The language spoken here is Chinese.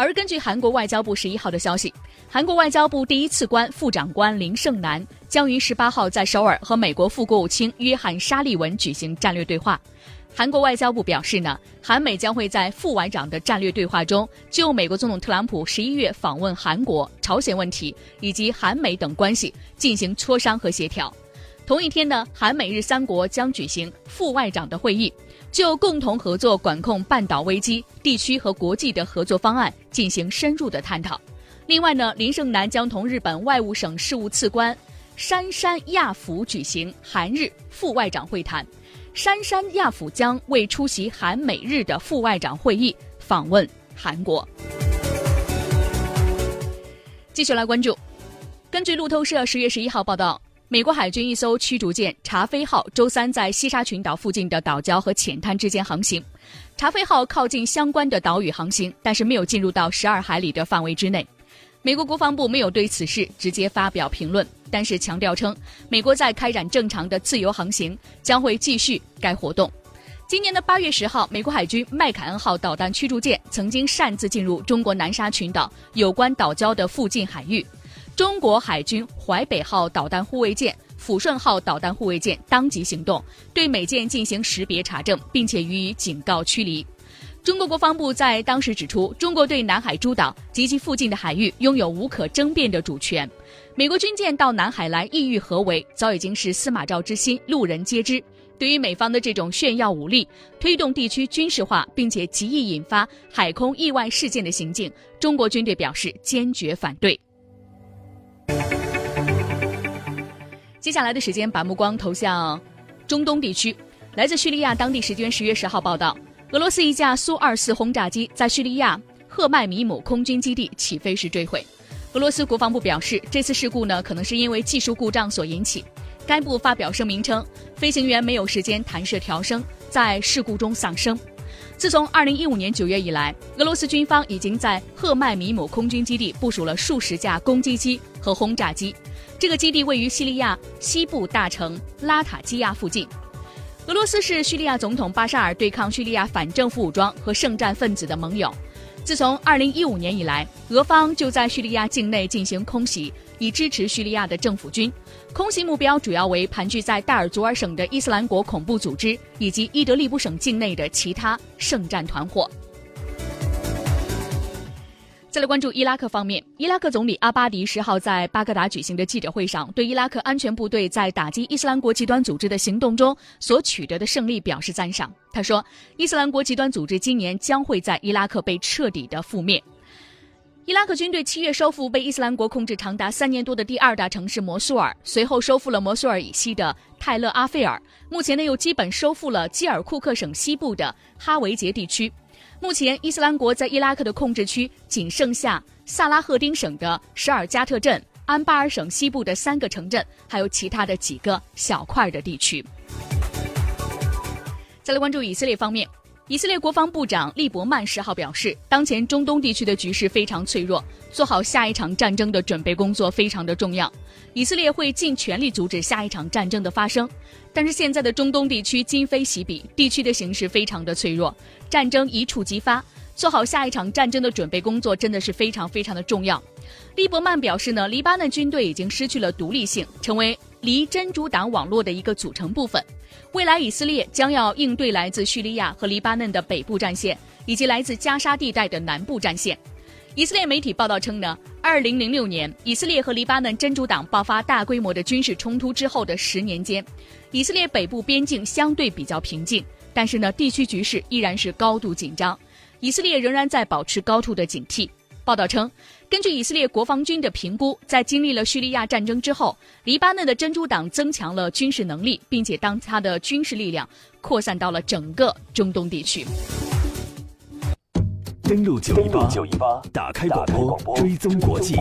而根据韩国外交部十一号的消息，韩国外交部第一次官副长官林胜南将于十八号在首尔和美国副国务卿约翰沙利文举行战略对话。韩国外交部表示呢，韩美将会在副外长的战略对话中，就美国总统特朗普十一月访问韩国、朝鲜问题以及韩美等关系进行磋商和协调。同一天呢，韩美日三国将举行副外长的会议。就共同合作管控半岛危机、地区和国际的合作方案进行深入的探讨。另外呢，林胜南将同日本外务省事务次官杉山亚辅举行韩日副外长会谈。杉山亚辅将为出席韩美日的副外长会议访问韩国。继续来关注，根据路透社十月十一号报道。美国海军一艘驱逐舰“查菲号”周三在西沙群岛附近的岛礁和浅滩之间航行。“查菲号”靠近相关的岛屿航行，但是没有进入到十二海里的范围之内。美国国防部没有对此事直接发表评论，但是强调称，美国在开展正常的自由航行，将会继续该活动。今年的八月十号，美国海军“麦凯恩号”导弹驱逐舰曾经擅自进入中国南沙群岛有关岛礁的附近海域。中国海军淮北号导弹护卫舰、抚顺号导弹护卫舰当即行动，对美舰进行识别查证，并且予以警告驱离。中国国防部在当时指出，中国对南海诸岛及其附近的海域拥有无可争辩的主权。美国军舰到南海来意欲何为，早已经是司马昭之心，路人皆知。对于美方的这种炫耀武力、推动地区军事化，并且极易引发海空意外事件的行径，中国军队表示坚决反对。接下来的时间，把目光投向中东地区。来自叙利亚当地时间十月十号报道，俄罗斯一架苏二四轰炸机在叙利亚赫麦米姆空军基地起飞时坠毁。俄罗斯国防部表示，这次事故呢可能是因为技术故障所引起。该部发表声明称，飞行员没有时间弹射调升，在事故中丧生。自从2015年9月以来，俄罗斯军方已经在赫迈米姆空军基地部署了数十架攻击机和轰炸机。这个基地位于叙利亚西部大城拉塔基亚附近。俄罗斯是叙利亚总统巴沙尔对抗叙利亚反政府武装和圣战分子的盟友。自从2015年以来，俄方就在叙利亚境内进行空袭，以支持叙利亚的政府军。空袭目标主要为盘踞在戴尔祖尔省的伊斯兰国恐怖组织以及伊德利卜省境内的其他圣战团伙。再来关注伊拉克方面，伊拉克总理阿巴迪十号在巴格达举行的记者会上，对伊拉克安全部队在打击伊斯兰国极端组织的行动中所取得的胜利表示赞赏。他说，伊斯兰国极端组织今年将会在伊拉克被彻底的覆灭。伊拉克军队七月收复被伊斯兰国控制长达三年多的第二大城市摩苏尔，随后收复了摩苏尔以西的泰勒阿费尔，目前呢又基本收复了基尔库克省西部的哈维杰地区。目前，伊斯兰国在伊拉克的控制区仅剩下萨拉赫丁省的什尔加特镇、安巴尔省西部的三个城镇，还有其他的几个小块的地区。再来关注以色列方面。以色列国防部长利伯曼十号表示，当前中东地区的局势非常脆弱，做好下一场战争的准备工作非常的重要。以色列会尽全力阻止下一场战争的发生。但是现在的中东地区今非昔比，地区的形势非常的脆弱，战争一触即发，做好下一场战争的准备工作真的是非常非常的重要。利伯曼表示呢，黎巴嫩军队已经失去了独立性，成为离真主党网络的一个组成部分。未来，以色列将要应对来自叙利亚和黎巴嫩的北部战线，以及来自加沙地带的南部战线。以色列媒体报道称呢，二零零六年以色列和黎巴嫩真主党爆发大规模的军事冲突之后的十年间，以色列北部边境相对比较平静，但是呢，地区局势依然是高度紧张，以色列仍然在保持高度的警惕。报道称，根据以色列国防军的评估，在经历了叙利亚战争之后，黎巴嫩的真主党增强了军事能力，并且当他的军事力量扩散到了整个中东地区。登录九一八，打开广播，追踪国际。